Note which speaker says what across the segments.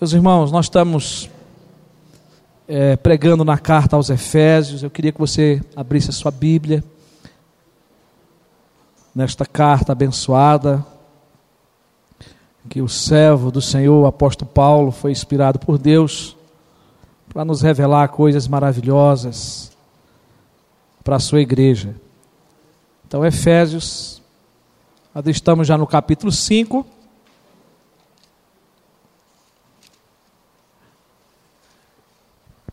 Speaker 1: Meus irmãos, nós estamos é, pregando na carta aos Efésios. Eu queria que você abrisse a sua Bíblia nesta carta abençoada. Que o servo do Senhor, o apóstolo Paulo, foi inspirado por Deus para nos revelar coisas maravilhosas para a sua igreja. Então, Efésios, nós estamos já no capítulo 5.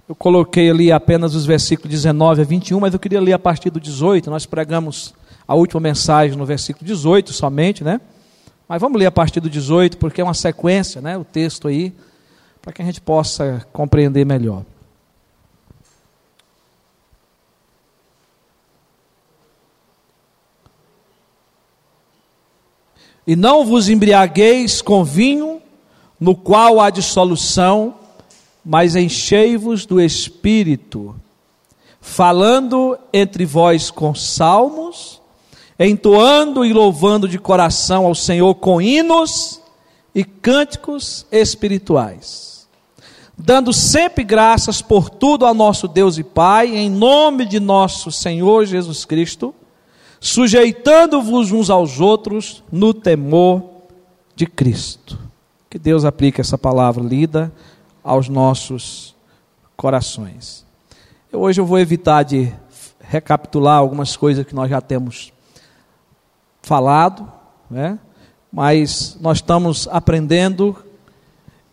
Speaker 1: Eu coloquei ali apenas os versículos 19 a 21, mas eu queria ler a partir do 18. Nós pregamos a última mensagem no versículo 18 somente, né? Mas vamos ler a partir do 18, porque é uma sequência, né? O texto aí, para que a gente possa compreender melhor. E não vos embriagueis com vinho, no qual há dissolução, mas enchei-vos do Espírito, falando entre vós com salmos, entoando e louvando de coração ao Senhor com hinos e cânticos espirituais, dando sempre graças por tudo ao nosso Deus e Pai, em nome de nosso Senhor Jesus Cristo, sujeitando-vos uns aos outros no temor de Cristo. Que Deus aplique essa palavra lida aos nossos corações. Eu, hoje eu vou evitar de recapitular algumas coisas que nós já temos falado, né? mas nós estamos aprendendo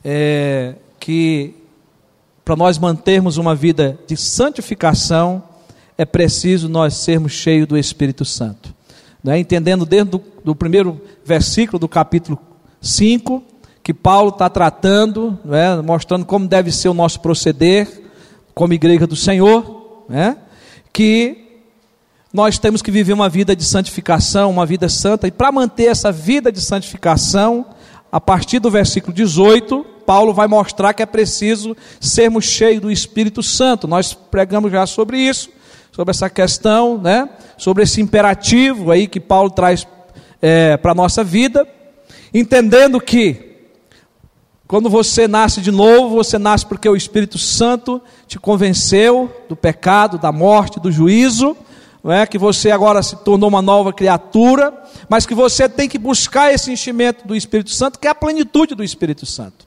Speaker 1: é, que para nós mantermos uma vida de santificação é preciso nós sermos cheios do Espírito Santo. Né? Entendendo dentro do, do primeiro versículo do capítulo 5, que Paulo está tratando, é, mostrando como deve ser o nosso proceder como igreja do Senhor, né, que nós temos que viver uma vida de santificação, uma vida santa, e para manter essa vida de santificação, a partir do versículo 18, Paulo vai mostrar que é preciso sermos cheios do Espírito Santo. Nós pregamos já sobre isso, sobre essa questão, né, sobre esse imperativo aí que Paulo traz é, para a nossa vida, entendendo que quando você nasce de novo, você nasce porque o Espírito Santo te convenceu do pecado, da morte, do juízo, não é? que você agora se tornou uma nova criatura, mas que você tem que buscar esse enchimento do Espírito Santo, que é a plenitude do Espírito Santo.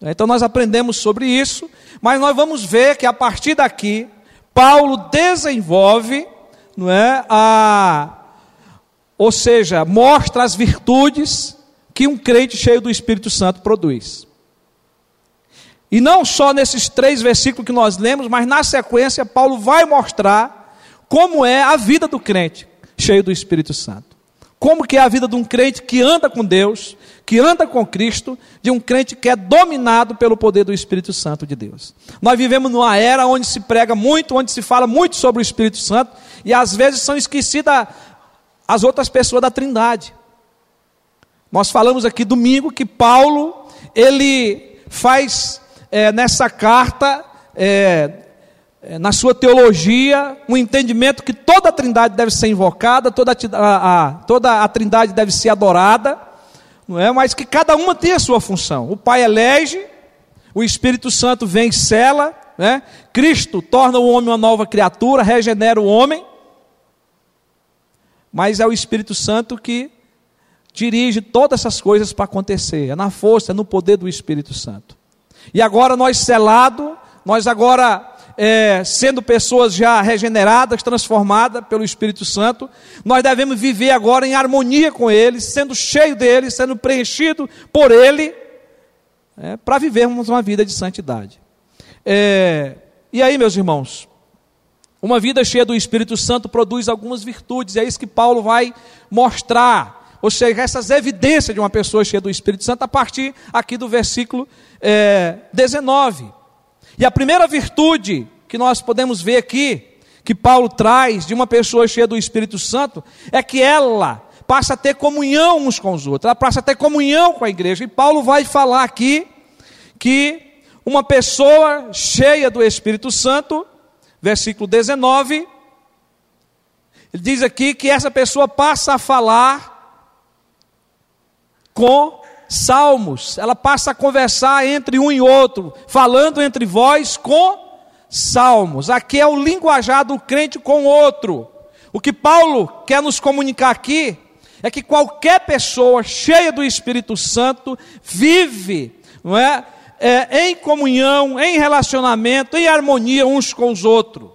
Speaker 1: Então nós aprendemos sobre isso, mas nós vamos ver que a partir daqui, Paulo desenvolve, não é, a, ou seja, mostra as virtudes que um crente cheio do Espírito Santo produz. E não só nesses três versículos que nós lemos, mas na sequência, Paulo vai mostrar como é a vida do crente cheio do Espírito Santo. Como que é a vida de um crente que anda com Deus, que anda com Cristo, de um crente que é dominado pelo poder do Espírito Santo de Deus. Nós vivemos numa era onde se prega muito, onde se fala muito sobre o Espírito Santo, e às vezes são esquecidas as outras pessoas da Trindade. Nós falamos aqui domingo que Paulo, ele faz é, nessa carta, é, é, na sua teologia, um entendimento que toda a trindade deve ser invocada, toda a, a, toda a trindade deve ser adorada, não é? mas que cada uma tem a sua função. O Pai elege, o Espírito Santo vem e cela, né? Cristo torna o homem uma nova criatura, regenera o homem, mas é o Espírito Santo que dirige todas essas coisas para acontecer, é na força, é no poder do Espírito Santo. E agora nós selado, nós agora é, sendo pessoas já regeneradas, transformadas pelo Espírito Santo, nós devemos viver agora em harmonia com Ele, sendo cheio dele, sendo preenchido por Ele, é, para vivermos uma vida de santidade. É, e aí, meus irmãos, uma vida cheia do Espírito Santo produz algumas virtudes, é isso que Paulo vai mostrar ou seja, essas evidências de uma pessoa cheia do Espírito Santo a partir aqui do versículo é, 19. E a primeira virtude que nós podemos ver aqui, que Paulo traz de uma pessoa cheia do Espírito Santo, é que ela passa a ter comunhão uns com os outros, ela passa a ter comunhão com a igreja. E Paulo vai falar aqui que uma pessoa cheia do Espírito Santo, versículo 19, ele diz aqui que essa pessoa passa a falar com salmos, ela passa a conversar entre um e outro, falando entre vós com salmos. Aqui é o linguajar do crente com outro. O que Paulo quer nos comunicar aqui é que qualquer pessoa cheia do Espírito Santo vive, não é? é em comunhão, em relacionamento, em harmonia uns com os outros.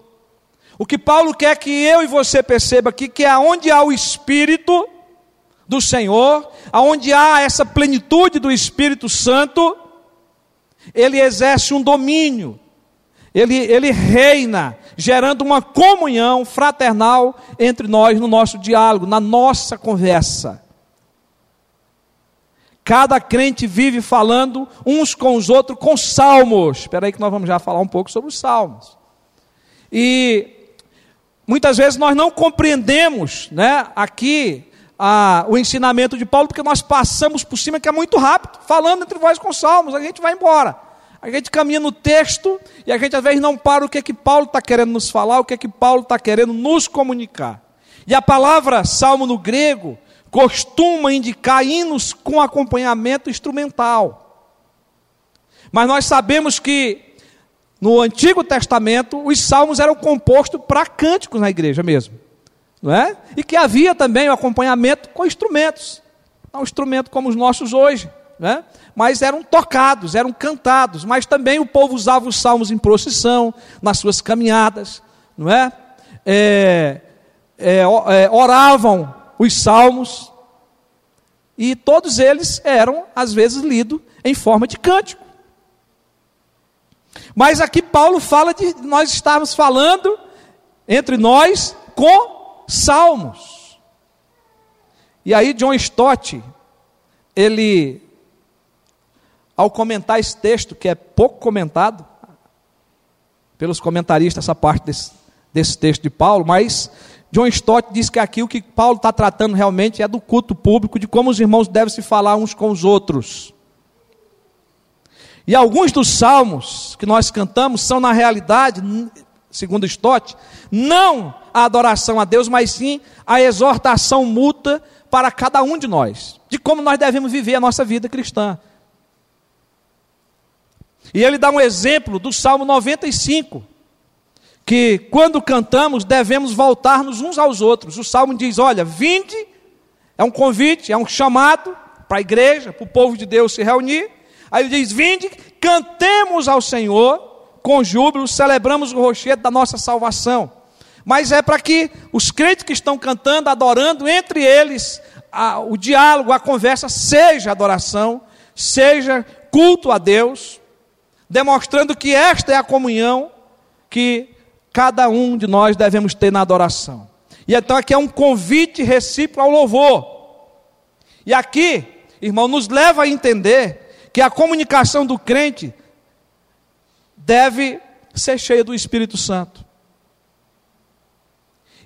Speaker 1: O que Paulo quer que eu e você perceba aqui que é onde há o Espírito do Senhor, aonde há essa plenitude do Espírito Santo, ele exerce um domínio, ele, ele reina, gerando uma comunhão fraternal entre nós no nosso diálogo, na nossa conversa. Cada crente vive falando uns com os outros com salmos. Espera aí que nós vamos já falar um pouco sobre os salmos. E muitas vezes nós não compreendemos, né, aqui a, o ensinamento de Paulo, porque nós passamos por cima que é muito rápido, falando entre vós com salmos, a gente vai embora. A gente caminha no texto e a gente às vezes não para o que é que Paulo está querendo nos falar, o que é que Paulo está querendo nos comunicar. E a palavra salmo no grego costuma indicar hinos com acompanhamento instrumental. Mas nós sabemos que no Antigo Testamento os salmos eram compostos para cânticos na igreja mesmo. Não é? E que havia também o acompanhamento com instrumentos. Não um instrumento como os nossos hoje né? mas eram tocados, eram cantados, mas também o povo usava os salmos em procissão, nas suas caminhadas, não é? é, é, é oravam os salmos, e todos eles eram, às vezes, lidos em forma de cântico. Mas aqui Paulo fala de nós estávamos falando entre nós com salmos. E aí John Stott, ele ao comentar esse texto, que é pouco comentado pelos comentaristas, essa parte desse, desse texto de Paulo, mas John Stott diz que aqui o que Paulo está tratando realmente é do culto público, de como os irmãos devem se falar uns com os outros. E alguns dos salmos que nós cantamos são, na realidade, segundo Stott, não a adoração a Deus, mas sim a exortação mútua para cada um de nós, de como nós devemos viver a nossa vida cristã. E ele dá um exemplo do Salmo 95, que quando cantamos devemos voltar-nos uns aos outros. O Salmo diz: Olha, vinde, é um convite, é um chamado para a igreja, para o povo de Deus se reunir. Aí ele diz: Vinde, cantemos ao Senhor com júbilo, celebramos o rochedo da nossa salvação. Mas é para que os crentes que estão cantando, adorando, entre eles, a, o diálogo, a conversa seja adoração, seja culto a Deus demonstrando que esta é a comunhão que cada um de nós devemos ter na adoração. E então aqui é um convite recíproco ao louvor. E aqui, irmão, nos leva a entender que a comunicação do crente deve ser cheia do Espírito Santo.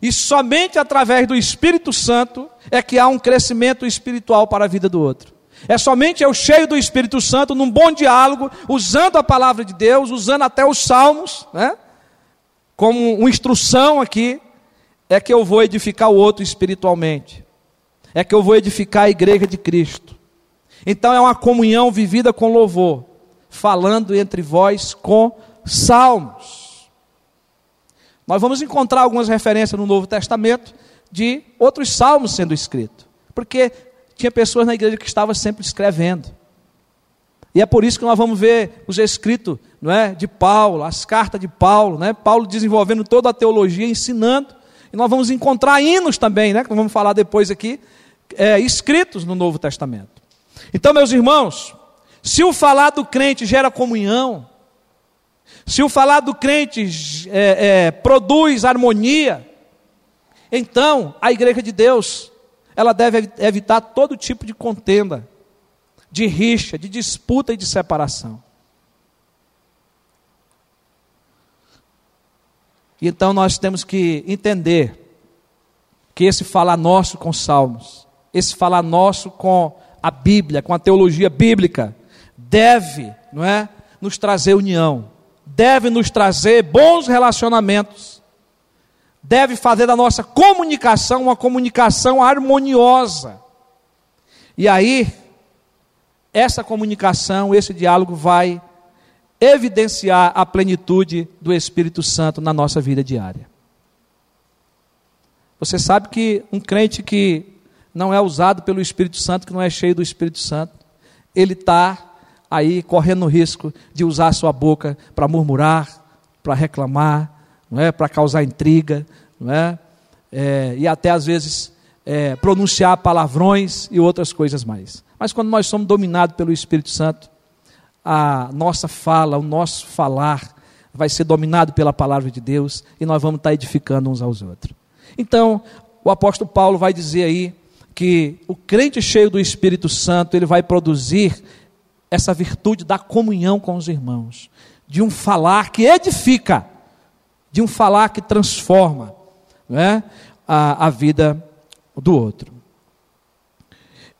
Speaker 1: E somente através do Espírito Santo é que há um crescimento espiritual para a vida do outro. É somente eu cheio do Espírito Santo, num bom diálogo, usando a palavra de Deus, usando até os salmos, né? como uma instrução aqui, é que eu vou edificar o outro espiritualmente. É que eu vou edificar a igreja de Cristo. Então é uma comunhão vivida com louvor, falando entre vós com salmos. Nós vamos encontrar algumas referências no Novo Testamento de outros salmos sendo escritos. Porque tinha pessoas na igreja que estavam sempre escrevendo. E é por isso que nós vamos ver os escritos não é, de Paulo, as cartas de Paulo, né? Paulo desenvolvendo toda a teologia, ensinando. E nós vamos encontrar hinos também, né? que nós vamos falar depois aqui, é, escritos no Novo Testamento. Então, meus irmãos, se o falar do crente gera comunhão, se o falar do crente é, é, produz harmonia, então a igreja de Deus ela deve evitar todo tipo de contenda, de rixa, de disputa e de separação. Então nós temos que entender que esse falar nosso com salmos, esse falar nosso com a Bíblia, com a teologia bíblica, deve, não é, nos trazer união, deve nos trazer bons relacionamentos deve fazer da nossa comunicação uma comunicação harmoniosa. E aí, essa comunicação, esse diálogo vai evidenciar a plenitude do Espírito Santo na nossa vida diária. Você sabe que um crente que não é usado pelo Espírito Santo, que não é cheio do Espírito Santo, ele está aí correndo o risco de usar sua boca para murmurar, para reclamar, não é? para causar intriga, não é? é e até às vezes é, pronunciar palavrões e outras coisas mais. Mas quando nós somos dominados pelo Espírito Santo, a nossa fala, o nosso falar vai ser dominado pela palavra de Deus e nós vamos estar edificando uns aos outros. Então, o apóstolo Paulo vai dizer aí que o crente cheio do Espírito Santo, ele vai produzir essa virtude da comunhão com os irmãos, de um falar que edifica, de um falar que transforma né, a, a vida do outro.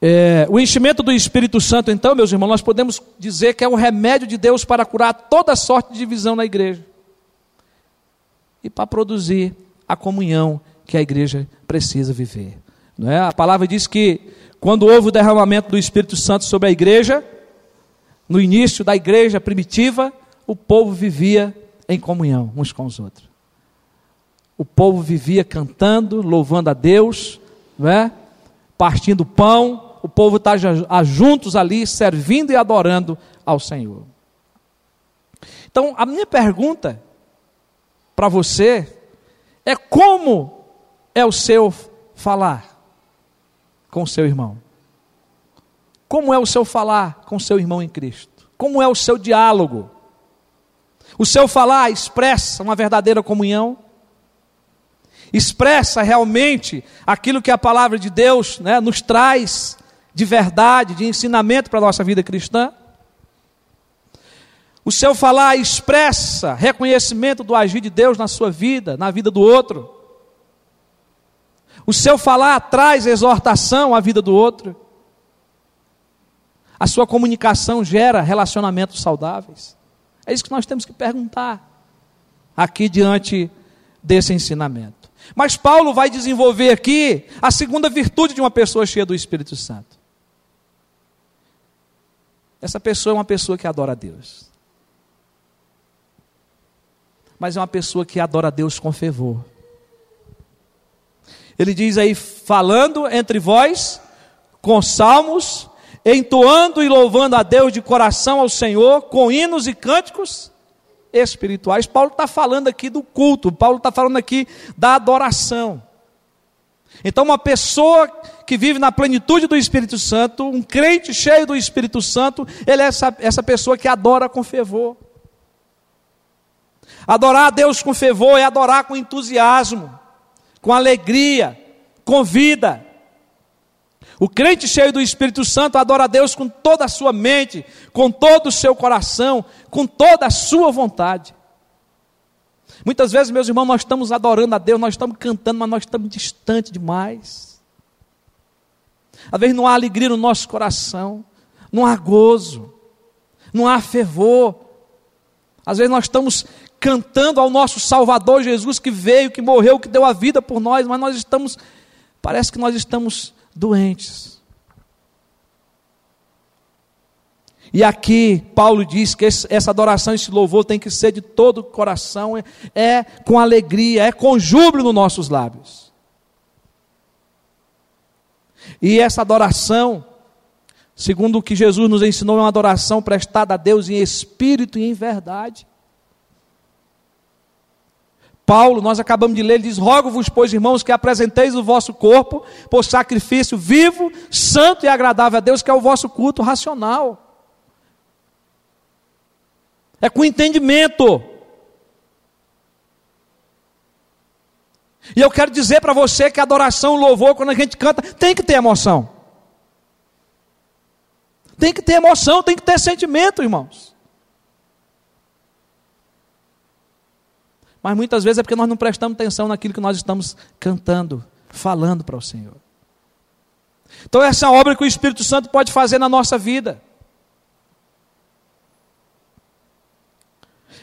Speaker 1: É, o enchimento do Espírito Santo, então, meus irmãos, nós podemos dizer que é o remédio de Deus para curar toda sorte de divisão na igreja e para produzir a comunhão que a igreja precisa viver. Não é? A palavra diz que quando houve o derramamento do Espírito Santo sobre a igreja, no início da igreja primitiva, o povo vivia em comunhão uns com os outros. O povo vivia cantando, louvando a Deus, não é? partindo pão, o povo está juntos ali, servindo e adorando ao Senhor. Então, a minha pergunta para você é como é o seu falar com o seu irmão? Como é o seu falar com seu irmão em Cristo? Como é o seu diálogo? O seu falar expressa uma verdadeira comunhão? Expressa realmente aquilo que a palavra de Deus né, nos traz de verdade, de ensinamento para a nossa vida cristã? O seu falar expressa reconhecimento do agir de Deus na sua vida, na vida do outro? O seu falar traz exortação à vida do outro? A sua comunicação gera relacionamentos saudáveis? É isso que nós temos que perguntar aqui diante desse ensinamento. Mas Paulo vai desenvolver aqui a segunda virtude de uma pessoa cheia do Espírito Santo. Essa pessoa é uma pessoa que adora a Deus. Mas é uma pessoa que adora a Deus com fervor. Ele diz aí, falando entre vós, com salmos, entoando e louvando a Deus de coração ao Senhor, com hinos e cânticos espirituais. Paulo está falando aqui do culto, Paulo está falando aqui da adoração. Então, uma pessoa que vive na plenitude do Espírito Santo, um crente cheio do Espírito Santo, ele é essa, essa pessoa que adora com fervor. Adorar a Deus com fervor é adorar com entusiasmo, com alegria, com vida. O crente cheio do Espírito Santo adora a Deus com toda a sua mente, com todo o seu coração, com toda a sua vontade. Muitas vezes, meus irmãos, nós estamos adorando a Deus, nós estamos cantando, mas nós estamos distantes demais. Às vezes não há alegria no nosso coração, não há gozo, não há fervor. Às vezes nós estamos cantando ao nosso Salvador Jesus que veio, que morreu, que deu a vida por nós, mas nós estamos, parece que nós estamos doentes. E aqui Paulo diz que essa adoração, esse louvor tem que ser de todo o coração, é, é com alegria, é com júbilo nos nossos lábios. E essa adoração, segundo o que Jesus nos ensinou, é uma adoração prestada a Deus em espírito e em verdade. Paulo, nós acabamos de ler, ele diz: Rogo-vos, pois, irmãos, que apresenteis o vosso corpo por sacrifício vivo, santo e agradável a Deus, que é o vosso culto racional. É com entendimento. E eu quero dizer para você que adoração, louvor, quando a gente canta, tem que ter emoção. Tem que ter emoção, tem que ter sentimento, irmãos. Mas muitas vezes é porque nós não prestamos atenção naquilo que nós estamos cantando, falando para o Senhor. Então, essa é a obra que o Espírito Santo pode fazer na nossa vida.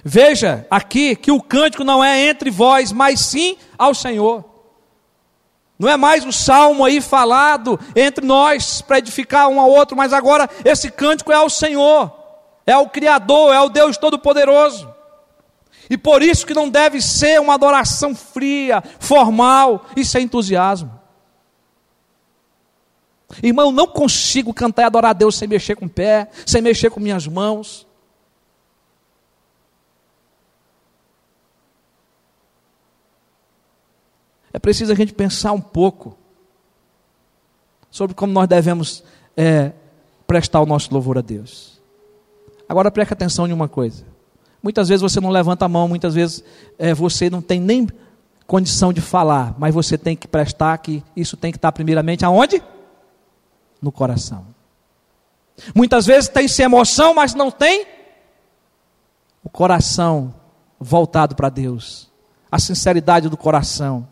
Speaker 1: Veja aqui que o cântico não é entre vós, mas sim ao Senhor. Não é mais o salmo aí falado entre nós para edificar um ao outro, mas agora esse cântico é ao Senhor, é ao Criador, é ao Deus Todo-Poderoso. E por isso que não deve ser uma adoração fria, formal e sem entusiasmo. Irmão, não consigo cantar e adorar a Deus sem mexer com o pé, sem mexer com minhas mãos. É preciso a gente pensar um pouco sobre como nós devemos é, prestar o nosso louvor a Deus. Agora preste atenção em uma coisa. Muitas vezes você não levanta a mão, muitas vezes é, você não tem nem condição de falar, mas você tem que prestar que isso tem que estar primeiramente aonde? No coração. Muitas vezes tem-se emoção, mas não tem o coração voltado para Deus. A sinceridade do coração.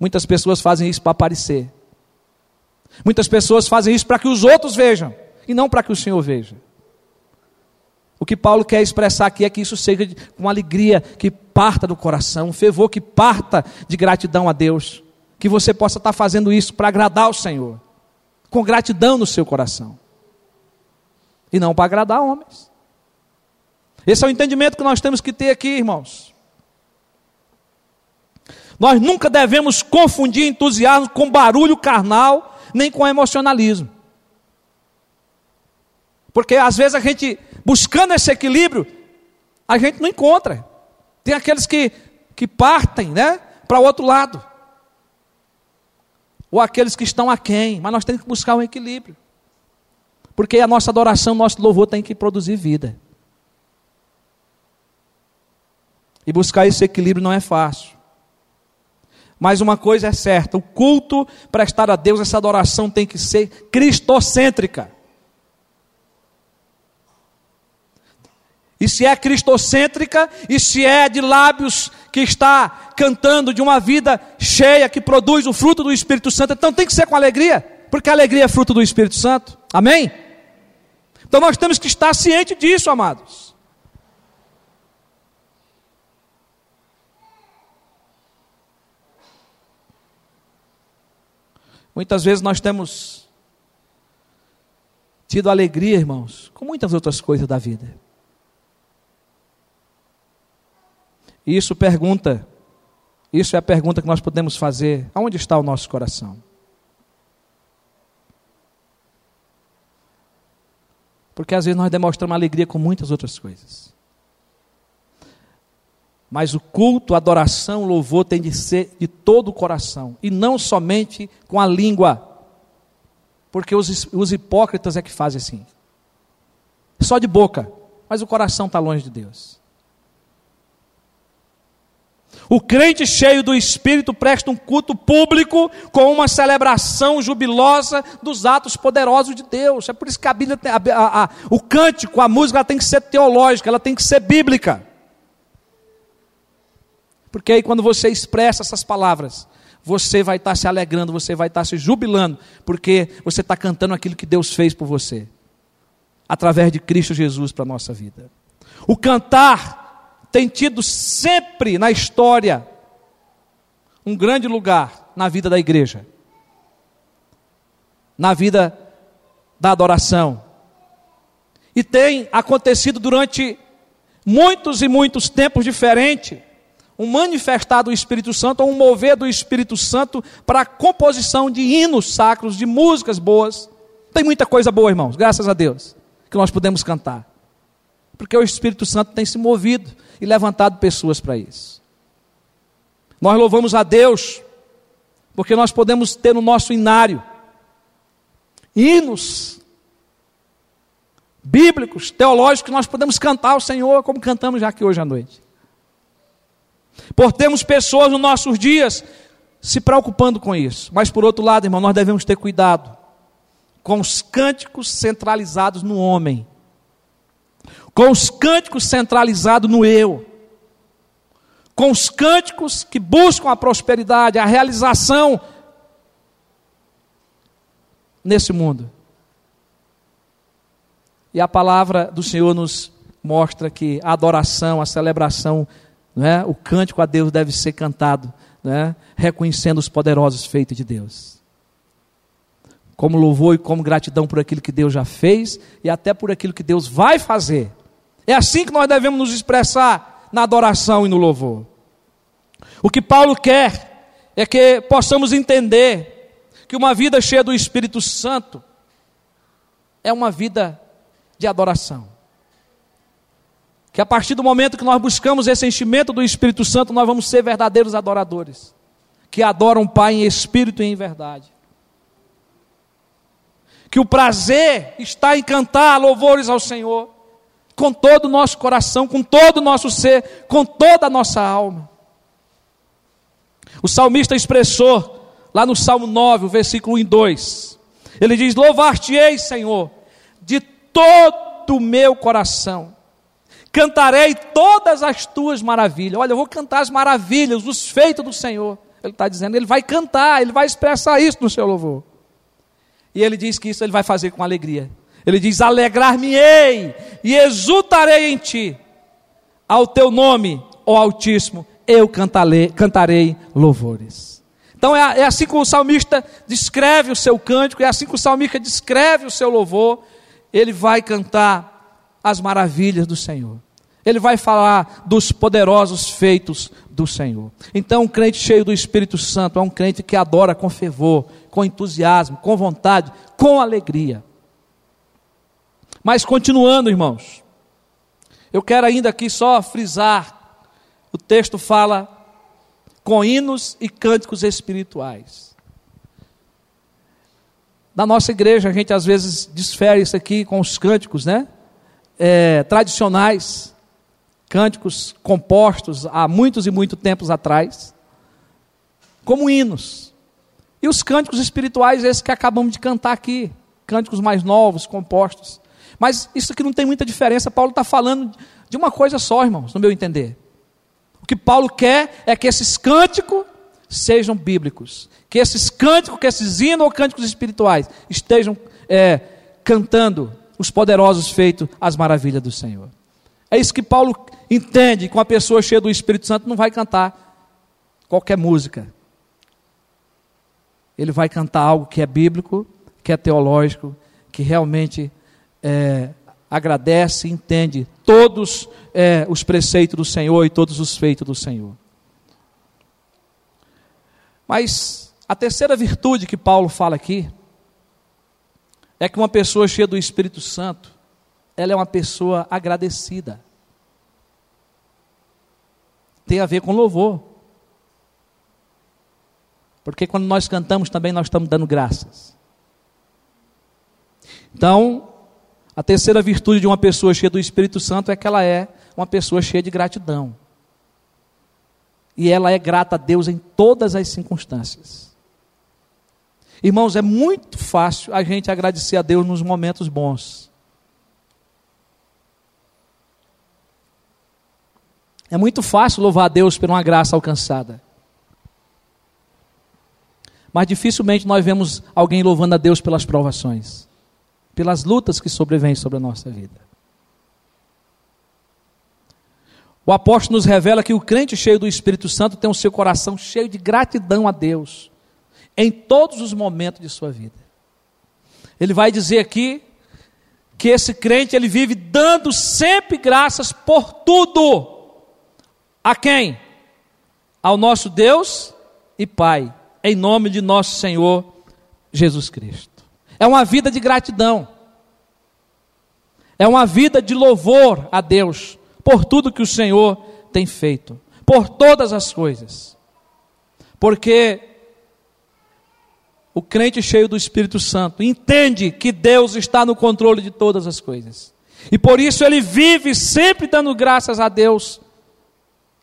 Speaker 1: Muitas pessoas fazem isso para aparecer. Muitas pessoas fazem isso para que os outros vejam e não para que o Senhor veja. O que Paulo quer expressar aqui é que isso seja uma alegria que parta do coração, um fervor que parta de gratidão a Deus. Que você possa estar fazendo isso para agradar o Senhor, com gratidão no seu coração, e não para agradar homens. Esse é o entendimento que nós temos que ter aqui, irmãos. Nós nunca devemos confundir entusiasmo com barulho carnal, nem com emocionalismo. Porque às vezes a gente, buscando esse equilíbrio, a gente não encontra. Tem aqueles que, que partem né, para o outro lado. Ou aqueles que estão aquém. Mas nós temos que buscar um equilíbrio. Porque a nossa adoração, nosso louvor tem que produzir vida. E buscar esse equilíbrio não é fácil. Mas uma coisa é certa: o culto prestar a Deus, essa adoração tem que ser cristocêntrica. E se é cristocêntrica, e se é de lábios que está cantando de uma vida cheia, que produz o fruto do Espírito Santo, então tem que ser com alegria, porque a alegria é fruto do Espírito Santo. Amém? Então nós temos que estar cientes disso, amados. Muitas vezes nós temos tido alegria, irmãos, com muitas outras coisas da vida. Isso pergunta, isso é a pergunta que nós podemos fazer: aonde está o nosso coração? Porque às vezes nós demonstramos alegria com muitas outras coisas. Mas o culto, a adoração, o louvor tem de ser de todo o coração e não somente com a língua. Porque os, os hipócritas é que fazem assim. Só de boca, mas o coração está longe de Deus. O crente cheio do Espírito presta um culto público com uma celebração jubilosa dos atos poderosos de Deus. É por isso que a Bíblia, a, a, a, o cântico, a música, tem que ser teológica, ela tem que ser bíblica. Porque aí quando você expressa essas palavras, você vai estar se alegrando, você vai estar se jubilando, porque você está cantando aquilo que Deus fez por você, através de Cristo Jesus para a nossa vida. O cantar tem tido sempre na história um grande lugar na vida da igreja, na vida da adoração. E tem acontecido durante muitos e muitos tempos diferentes um manifestar do Espírito Santo, ou um mover do Espírito Santo para a composição de hinos sacros, de músicas boas. Tem muita coisa boa, irmãos, graças a Deus, que nós podemos cantar. Porque o Espírito Santo tem se movido e levantado pessoas para isso. Nós louvamos a Deus, porque nós podemos ter no nosso inário hinos bíblicos, teológicos, que nós podemos cantar ao Senhor, como cantamos já aqui hoje à noite. Por termos pessoas nos nossos dias se preocupando com isso. Mas por outro lado, irmão, nós devemos ter cuidado com os cânticos centralizados no homem, com os cânticos centralizados no eu, com os cânticos que buscam a prosperidade, a realização nesse mundo. E a palavra do Senhor nos mostra que a adoração, a celebração é? O cântico a Deus deve ser cantado né, reconhecendo os poderosos feitos de Deus. Como louvor e como gratidão por aquilo que Deus já fez e até por aquilo que Deus vai fazer. É assim que nós devemos nos expressar na adoração e no louvor. O que Paulo quer é que possamos entender que uma vida cheia do Espírito Santo é uma vida de adoração. Que a partir do momento que nós buscamos esse enchimento do Espírito Santo, nós vamos ser verdadeiros adoradores, que adoram o Pai em espírito e em verdade. Que o prazer está em cantar louvores ao Senhor, com todo o nosso coração, com todo o nosso ser, com toda a nossa alma. O salmista expressou lá no Salmo 9, o versículo 1 e 2. Ele diz: Louvar-te-ei, Senhor, de todo o meu coração cantarei todas as tuas maravilhas. Olha, eu vou cantar as maravilhas, os feitos do Senhor. Ele está dizendo, ele vai cantar, ele vai expressar isso no seu louvor. E ele diz que isso ele vai fazer com alegria. Ele diz: Alegrar-me-ei e exultarei em ti. Ao teu nome, ó Altíssimo, eu cantarei, cantarei louvores. Então é, é assim que o salmista descreve o seu cântico, é assim que o salmista descreve o seu louvor. Ele vai cantar as maravilhas do Senhor. Ele vai falar dos poderosos feitos do Senhor. Então, um crente cheio do Espírito Santo é um crente que adora com fervor, com entusiasmo, com vontade, com alegria. Mas continuando, irmãos, eu quero ainda aqui só frisar: o texto fala com hinos e cânticos espirituais. Na nossa igreja, a gente às vezes desfere isso aqui com os cânticos, né? é, tradicionais, cânticos compostos há muitos e muitos tempos atrás, como hinos. E os cânticos espirituais, esses que acabamos de cantar aqui, cânticos mais novos, compostos. Mas isso aqui não tem muita diferença, Paulo está falando de uma coisa só, irmãos, no meu entender. O que Paulo quer é que esses cânticos sejam bíblicos, que esses cânticos, que esses hinos ou cânticos espirituais estejam é, cantando os poderosos feitos, as maravilhas do Senhor. É isso que Paulo entende, com a pessoa cheia do Espírito Santo não vai cantar qualquer música. Ele vai cantar algo que é bíblico, que é teológico, que realmente é, agradece entende todos é, os preceitos do Senhor e todos os feitos do Senhor. Mas a terceira virtude que Paulo fala aqui é que uma pessoa cheia do Espírito Santo, ela é uma pessoa agradecida. Tem a ver com louvor. Porque quando nós cantamos também nós estamos dando graças. Então, a terceira virtude de uma pessoa cheia do Espírito Santo é que ela é uma pessoa cheia de gratidão. E ela é grata a Deus em todas as circunstâncias. Irmãos, é muito fácil a gente agradecer a Deus nos momentos bons. É muito fácil louvar a Deus por uma graça alcançada. Mas dificilmente nós vemos alguém louvando a Deus pelas provações, pelas lutas que sobrevêm sobre a nossa vida. O apóstolo nos revela que o crente cheio do Espírito Santo tem o seu coração cheio de gratidão a Deus em todos os momentos de sua vida. Ele vai dizer aqui que esse crente ele vive dando sempre graças por tudo. A quem? Ao nosso Deus e Pai, em nome de nosso Senhor Jesus Cristo. É uma vida de gratidão. É uma vida de louvor a Deus por tudo que o Senhor tem feito, por todas as coisas. Porque o crente cheio do Espírito Santo entende que Deus está no controle de todas as coisas. E por isso ele vive sempre dando graças a Deus,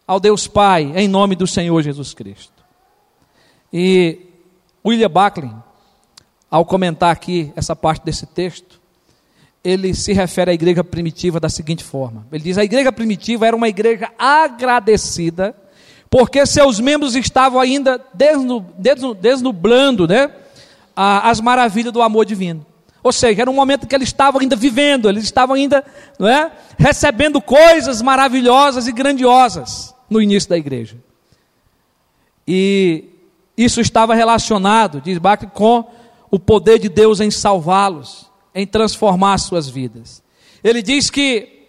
Speaker 1: ao Deus Pai, em nome do Senhor Jesus Cristo. E William Buckley, ao comentar aqui essa parte desse texto, ele se refere à igreja primitiva da seguinte forma: ele diz, a igreja primitiva era uma igreja agradecida porque seus membros estavam ainda desnublando né, as maravilhas do amor divino. Ou seja, era um momento que eles estavam ainda vivendo, eles estavam ainda não é, recebendo coisas maravilhosas e grandiosas no início da igreja. E isso estava relacionado, diz Bach, com o poder de Deus em salvá-los, em transformar suas vidas. Ele diz que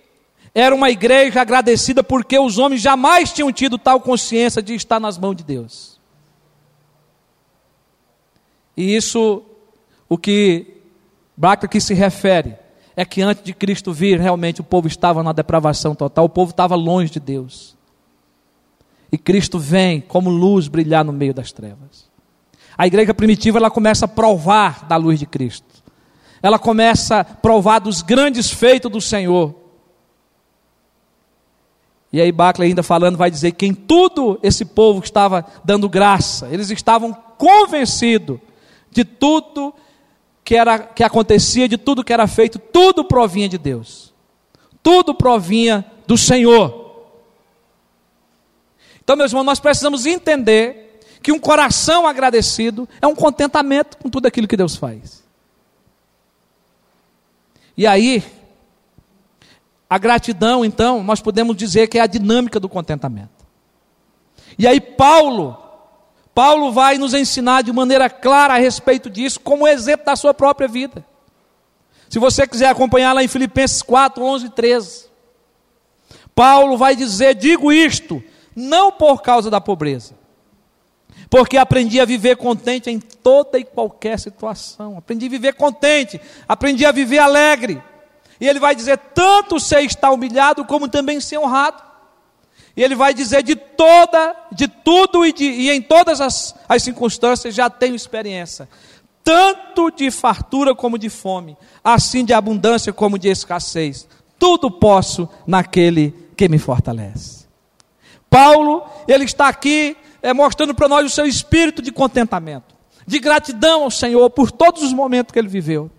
Speaker 1: era uma igreja agradecida porque os homens jamais tinham tido tal consciência de estar nas mãos de Deus. E isso, o que Bach aqui se refere, é que antes de Cristo vir, realmente o povo estava na depravação total, o povo estava longe de Deus. E Cristo vem como luz brilhar no meio das trevas. A igreja primitiva ela começa a provar da luz de Cristo. Ela começa a provar dos grandes feitos do Senhor. E aí Bacley ainda falando vai dizer que em tudo esse povo estava dando graça. Eles estavam convencidos de tudo que era que acontecia, de tudo que era feito, tudo provinha de Deus. Tudo provinha do Senhor. Então, meus irmãos, nós precisamos entender que um coração agradecido é um contentamento com tudo aquilo que Deus faz. E aí, a gratidão, então, nós podemos dizer que é a dinâmica do contentamento. E aí, Paulo, Paulo vai nos ensinar de maneira clara a respeito disso, como exemplo da sua própria vida. Se você quiser acompanhar lá em Filipenses 4, 11 e 13, Paulo vai dizer: Digo isto, não por causa da pobreza, porque aprendi a viver contente em toda e qualquer situação. Aprendi a viver contente, aprendi a viver alegre. E ele vai dizer: tanto sei estar humilhado, como também ser honrado. E ele vai dizer: de toda, de tudo e, de, e em todas as, as circunstâncias já tenho experiência, tanto de fartura como de fome, assim de abundância como de escassez. Tudo posso naquele que me fortalece. Paulo, ele está aqui é, mostrando para nós o seu espírito de contentamento, de gratidão ao Senhor por todos os momentos que ele viveu.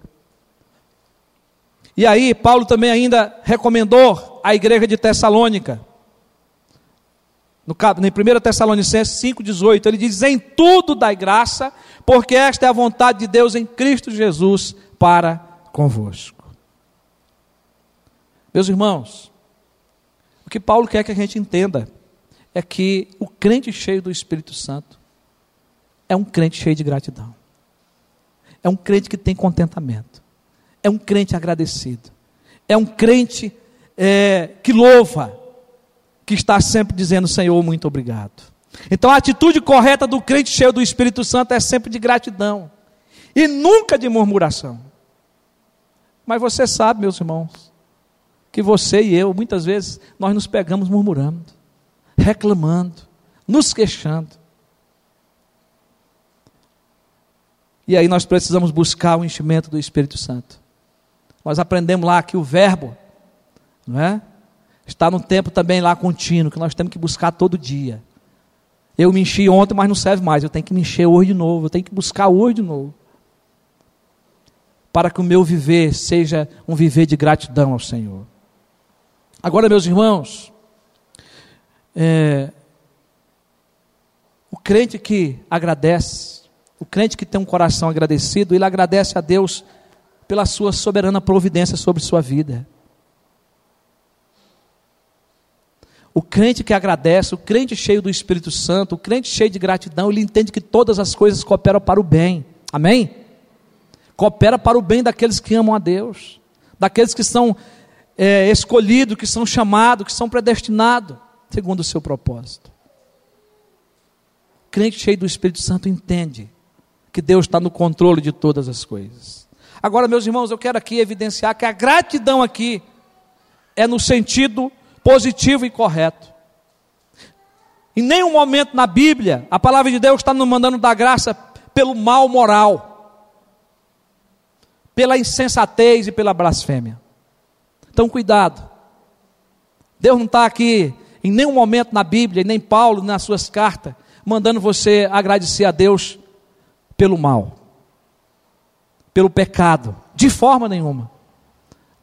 Speaker 1: E aí, Paulo também ainda recomendou à igreja de Tessalônica, no, em 1 Tessalonicenses 5,18, ele diz: Em tudo dai graça, porque esta é a vontade de Deus em Cristo Jesus para convosco. Meus irmãos, o que Paulo quer que a gente entenda é que o crente cheio do Espírito Santo é um crente cheio de gratidão. É um crente que tem contentamento. É um crente agradecido. É um crente é, que louva, que está sempre dizendo: Senhor, muito obrigado. Então a atitude correta do crente cheio do Espírito Santo é sempre de gratidão e nunca de murmuração. Mas você sabe, meus irmãos, que você e eu, muitas vezes, nós nos pegamos murmurando reclamando, nos queixando. E aí nós precisamos buscar o enchimento do Espírito Santo. Nós aprendemos lá que o verbo, não é? Está no tempo também lá contínuo, que nós temos que buscar todo dia. Eu me enchi ontem, mas não serve mais. Eu tenho que me encher hoje de novo. Eu tenho que buscar hoje de novo. Para que o meu viver seja um viver de gratidão ao Senhor. Agora, meus irmãos, é, o crente que agradece, o crente que tem um coração agradecido, ele agradece a Deus pela sua soberana providência sobre sua vida. O crente que agradece, o crente cheio do Espírito Santo, o crente cheio de gratidão, ele entende que todas as coisas cooperam para o bem. Amém? Coopera para o bem daqueles que amam a Deus, daqueles que são é, escolhidos, que são chamados, que são predestinados segundo o seu propósito. crente cheio do Espírito Santo entende que Deus está no controle de todas as coisas. Agora, meus irmãos, eu quero aqui evidenciar que a gratidão aqui é no sentido positivo e correto. Em nenhum momento na Bíblia a palavra de Deus está nos mandando dar graça pelo mal moral, pela insensatez e pela blasfêmia. Então, cuidado. Deus não está aqui em nenhum momento na Bíblia, nem Paulo nas suas cartas, mandando você agradecer a Deus pelo mal, pelo pecado, de forma nenhuma.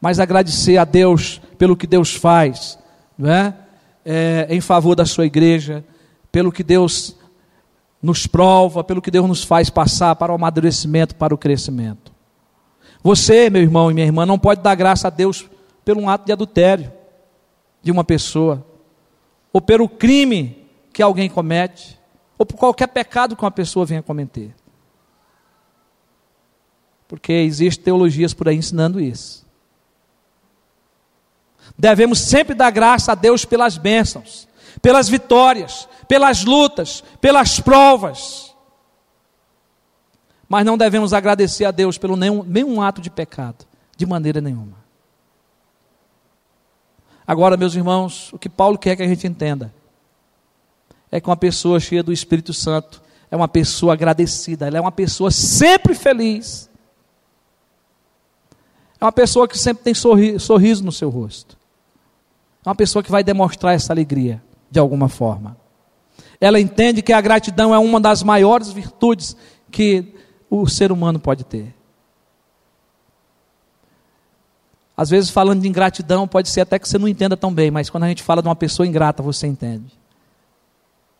Speaker 1: Mas agradecer a Deus pelo que Deus faz, não é? é em favor da sua igreja, pelo que Deus nos prova, pelo que Deus nos faz passar para o amadurecimento, para o crescimento. Você, meu irmão e minha irmã, não pode dar graça a Deus pelo um ato de adultério de uma pessoa ou pelo crime que alguém comete, ou por qualquer pecado que uma pessoa venha cometer. Porque existem teologias por aí ensinando isso. Devemos sempre dar graça a Deus pelas bênçãos, pelas vitórias, pelas lutas, pelas provas. Mas não devemos agradecer a Deus pelo nenhum, nenhum ato de pecado, de maneira nenhuma. Agora, meus irmãos, o que Paulo quer que a gente entenda é que uma pessoa cheia do Espírito Santo é uma pessoa agradecida, ela é uma pessoa sempre feliz. É uma pessoa que sempre tem sorri sorriso no seu rosto. É uma pessoa que vai demonstrar essa alegria de alguma forma. Ela entende que a gratidão é uma das maiores virtudes que o ser humano pode ter. Às vezes, falando de ingratidão, pode ser até que você não entenda tão bem, mas quando a gente fala de uma pessoa ingrata, você entende.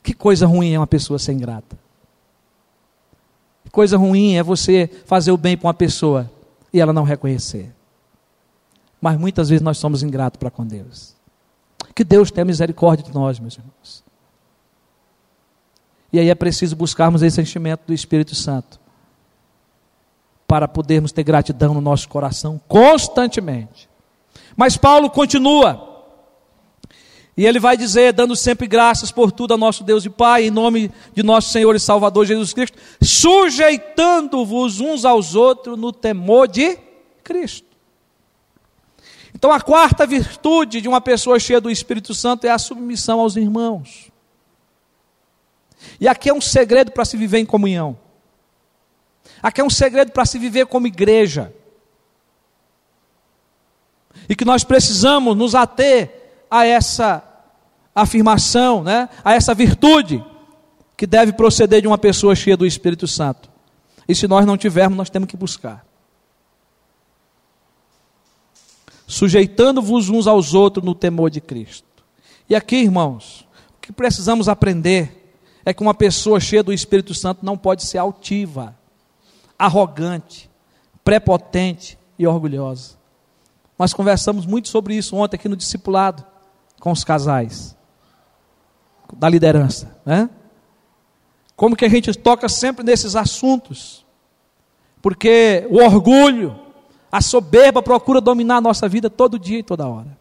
Speaker 1: Que coisa ruim é uma pessoa ser ingrata. Que coisa ruim é você fazer o bem para uma pessoa e ela não reconhecer. Mas muitas vezes nós somos ingratos para com Deus. Que Deus tenha misericórdia de nós, meus irmãos. E aí é preciso buscarmos esse enchimento do Espírito Santo para podermos ter gratidão no nosso coração constantemente. Mas Paulo continua. E ele vai dizer, dando sempre graças por tudo a nosso Deus e Pai, em nome de nosso Senhor e Salvador Jesus Cristo, sujeitando-vos uns aos outros no temor de Cristo. Então, a quarta virtude de uma pessoa cheia do Espírito Santo é a submissão aos irmãos. E aqui é um segredo para se viver em comunhão. Aqui é um segredo para se viver como igreja. E que nós precisamos nos ater a essa afirmação, né? a essa virtude que deve proceder de uma pessoa cheia do Espírito Santo. E se nós não tivermos, nós temos que buscar. Sujeitando-vos uns aos outros no temor de Cristo. E aqui, irmãos, o que precisamos aprender é que uma pessoa cheia do Espírito Santo não pode ser altiva arrogante, prepotente e orgulhosa. Nós conversamos muito sobre isso ontem aqui no discipulado com os casais da liderança, né? Como que a gente toca sempre nesses assuntos? Porque o orgulho, a soberba procura dominar a nossa vida todo dia e toda hora.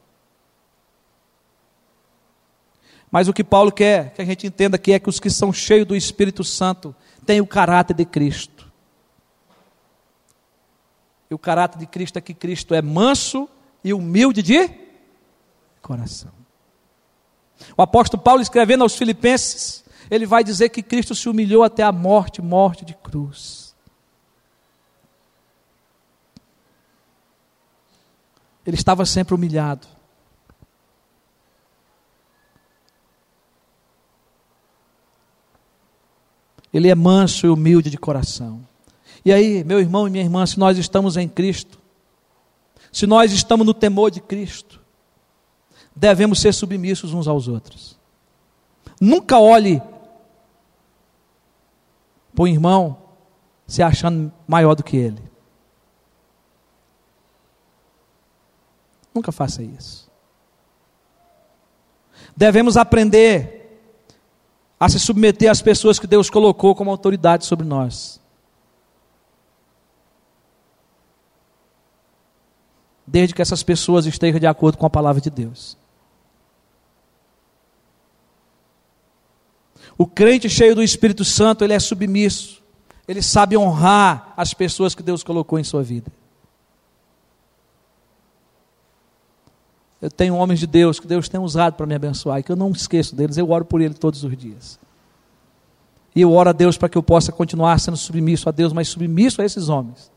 Speaker 1: Mas o que Paulo quer que a gente entenda aqui é que os que são cheios do Espírito Santo têm o caráter de Cristo. E o caráter de Cristo é que Cristo é manso e humilde de coração. O apóstolo Paulo, escrevendo aos Filipenses, ele vai dizer que Cristo se humilhou até a morte morte de cruz. Ele estava sempre humilhado. Ele é manso e humilde de coração. E aí, meu irmão e minha irmã, se nós estamos em Cristo, se nós estamos no temor de Cristo, devemos ser submissos uns aos outros. Nunca olhe para o irmão se achando maior do que ele. Nunca faça isso. Devemos aprender a se submeter às pessoas que Deus colocou como autoridade sobre nós. Desde que essas pessoas estejam de acordo com a palavra de Deus. O crente cheio do Espírito Santo, ele é submisso. Ele sabe honrar as pessoas que Deus colocou em sua vida. Eu tenho homens de Deus que Deus tem usado para me abençoar e que eu não esqueço deles, eu oro por eles todos os dias. E eu oro a Deus para que eu possa continuar sendo submisso a Deus, mas submisso a esses homens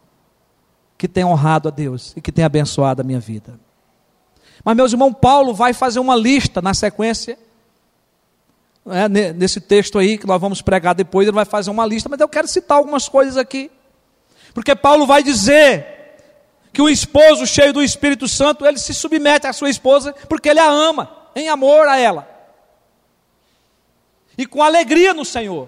Speaker 1: que tem honrado a Deus e que tem abençoado a minha vida. Mas, meus irmãos, Paulo vai fazer uma lista na sequência, né, nesse texto aí que nós vamos pregar depois, ele vai fazer uma lista, mas eu quero citar algumas coisas aqui. Porque Paulo vai dizer que o esposo cheio do Espírito Santo, ele se submete à sua esposa porque ele a ama, em amor a ela. E com alegria no Senhor.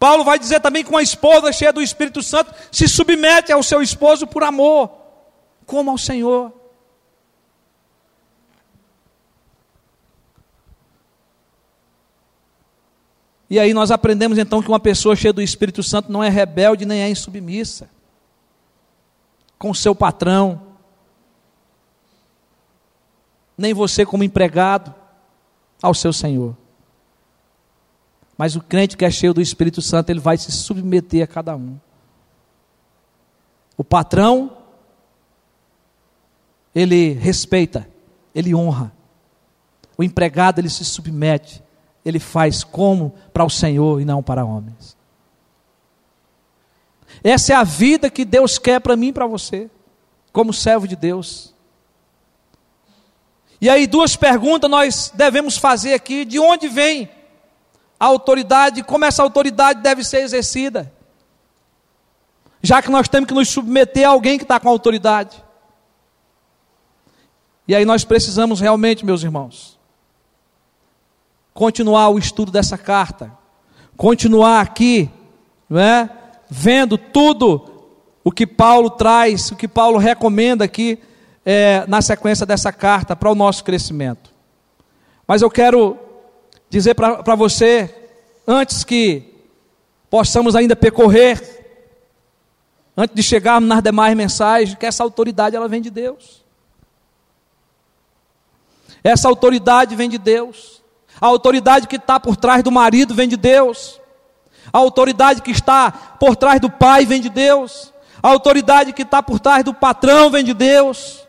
Speaker 1: Paulo vai dizer também que uma esposa cheia do Espírito Santo se submete ao seu esposo por amor, como ao Senhor. E aí nós aprendemos então que uma pessoa cheia do Espírito Santo não é rebelde nem é insubmissa com seu patrão, nem você como empregado ao seu Senhor. Mas o crente que é cheio do Espírito Santo, ele vai se submeter a cada um. O patrão, ele respeita, ele honra. O empregado, ele se submete, ele faz como para o Senhor e não para homens. Essa é a vida que Deus quer para mim e para você, como servo de Deus. E aí, duas perguntas nós devemos fazer aqui: de onde vem a autoridade, como essa autoridade deve ser exercida? Já que nós temos que nos submeter a alguém que está com autoridade. E aí nós precisamos realmente, meus irmãos, continuar o estudo dessa carta, continuar aqui, não é? Vendo tudo o que Paulo traz, o que Paulo recomenda aqui é, na sequência dessa carta para o nosso crescimento. Mas eu quero dizer para você, antes que possamos ainda percorrer, antes de chegarmos nas demais mensagens, que essa autoridade ela vem de Deus. Essa autoridade vem de Deus. A autoridade que está por trás do marido vem de Deus. A autoridade que está por trás do pai vem de Deus. A autoridade que está por trás do patrão vem de Deus.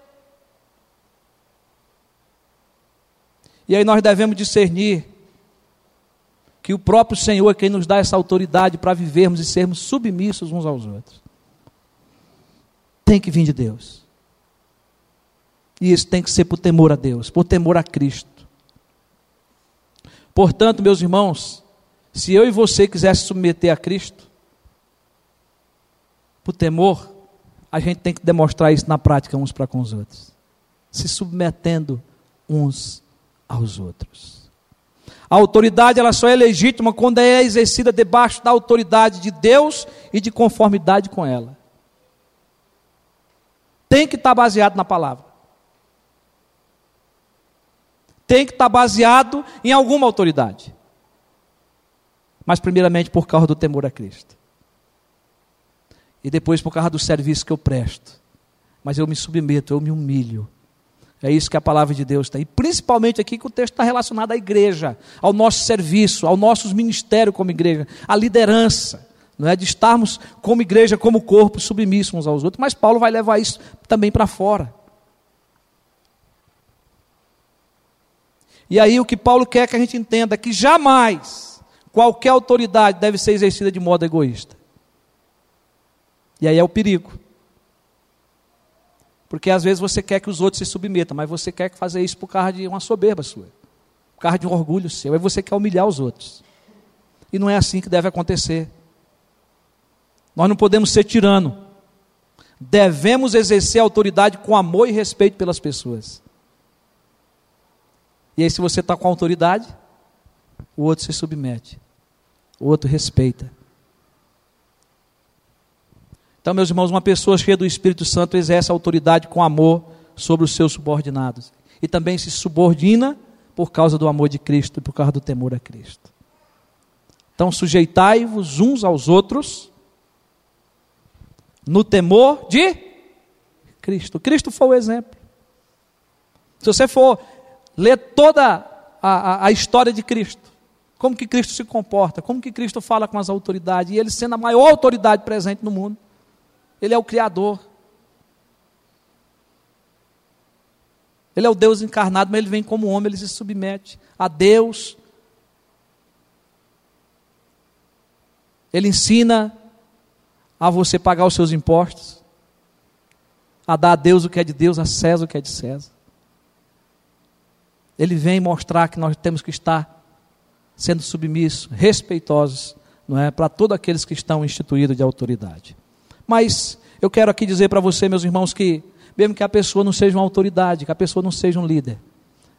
Speaker 1: E aí nós devemos discernir que o próprio Senhor é quem nos dá essa autoridade para vivermos e sermos submissos uns aos outros. Tem que vir de Deus. E isso tem que ser por temor a Deus, por temor a Cristo. Portanto, meus irmãos, se eu e você quiser se submeter a Cristo, por temor, a gente tem que demonstrar isso na prática uns para com os outros, se submetendo uns aos outros. A autoridade ela só é legítima quando é exercida debaixo da autoridade de Deus e de conformidade com ela. Tem que estar baseado na palavra. Tem que estar baseado em alguma autoridade. Mas primeiramente por causa do temor a Cristo. E depois por causa do serviço que eu presto. Mas eu me submeto, eu me humilho é isso que a palavra de Deus tem. E principalmente aqui que o texto está relacionado à igreja, ao nosso serviço, ao nosso ministério como igreja, à liderança, não é de estarmos como igreja, como corpo, submissos uns aos outros. Mas Paulo vai levar isso também para fora. E aí o que Paulo quer que a gente entenda é que jamais qualquer autoridade deve ser exercida de modo egoísta. E aí é o perigo. Porque às vezes você quer que os outros se submetam, mas você quer fazer isso por causa de uma soberba sua, por causa de um orgulho seu, aí você quer humilhar os outros. E não é assim que deve acontecer. Nós não podemos ser tirano. Devemos exercer autoridade com amor e respeito pelas pessoas. E aí, se você está com autoridade, o outro se submete, o outro respeita. Então, meus irmãos, uma pessoa cheia do Espírito Santo exerce autoridade com amor sobre os seus subordinados. E também se subordina por causa do amor de Cristo e por causa do temor a Cristo. Então, sujeitai-vos uns aos outros no temor de Cristo. Cristo foi o exemplo. Se você for ler toda a, a, a história de Cristo, como que Cristo se comporta, como que Cristo fala com as autoridades, e ele sendo a maior autoridade presente no mundo. Ele é o Criador. Ele é o Deus encarnado, mas ele vem como homem, ele se submete a Deus. Ele ensina a você pagar os seus impostos, a dar a Deus o que é de Deus, a César o que é de César. Ele vem mostrar que nós temos que estar sendo submissos, respeitosos, não é, para todos aqueles que estão instituídos de autoridade. Mas eu quero aqui dizer para você, meus irmãos, que mesmo que a pessoa não seja uma autoridade, que a pessoa não seja um líder,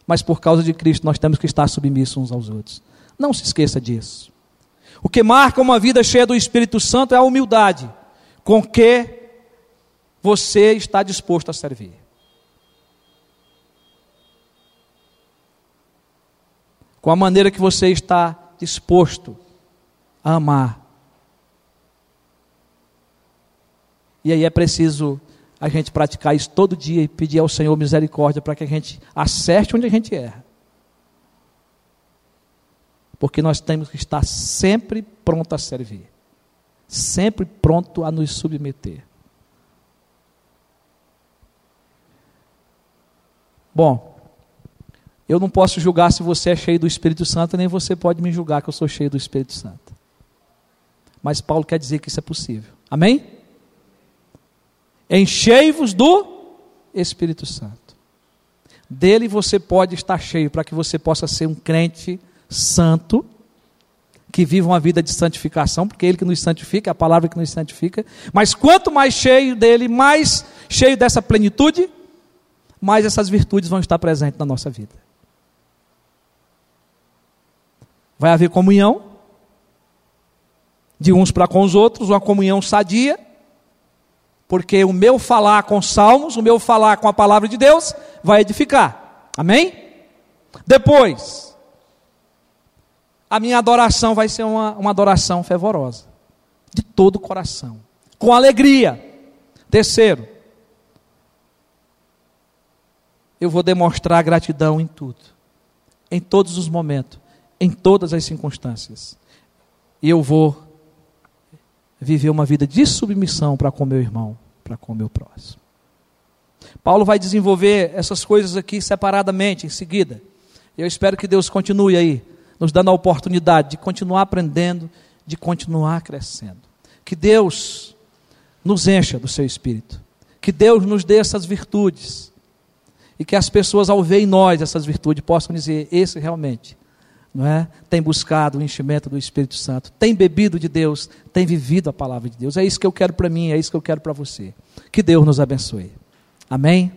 Speaker 1: mas por causa de Cristo nós temos que estar submissos uns aos outros. Não se esqueça disso. O que marca uma vida cheia do Espírito Santo é a humildade com que você está disposto a servir. Com a maneira que você está disposto a amar. E aí é preciso a gente praticar isso todo dia e pedir ao Senhor misericórdia para que a gente acerte onde a gente erra. Porque nós temos que estar sempre pronto a servir, sempre pronto a nos submeter. Bom, eu não posso julgar se você é cheio do Espírito Santo, nem você pode me julgar que eu sou cheio do Espírito Santo. Mas Paulo quer dizer que isso é possível. Amém? Enchei-vos do Espírito Santo. Dele você pode estar cheio para que você possa ser um crente santo, que viva uma vida de santificação, porque é Ele que nos santifica, é a palavra que nos santifica. Mas quanto mais cheio dele, mais cheio dessa plenitude, mais essas virtudes vão estar presentes na nossa vida. Vai haver comunhão de uns para com os outros, uma comunhão sadia, porque o meu falar com salmos, o meu falar com a palavra de Deus vai edificar. Amém? Depois, a minha adoração vai ser uma, uma adoração fervorosa, de todo o coração, com alegria. Terceiro, eu vou demonstrar gratidão em tudo, em todos os momentos, em todas as circunstâncias. E eu vou viver uma vida de submissão para com meu irmão, para com meu próximo. Paulo vai desenvolver essas coisas aqui separadamente, em seguida. Eu espero que Deus continue aí, nos dando a oportunidade de continuar aprendendo, de continuar crescendo. Que Deus nos encha do seu espírito. Que Deus nos dê essas virtudes e que as pessoas, ao ver em nós essas virtudes, possam dizer: esse realmente não é? tem buscado o enchimento do Espírito Santo, tem bebido de Deus, tem vivido a palavra de Deus. É isso que eu quero para mim, é isso que eu quero para você. Que Deus nos abençoe. Amém?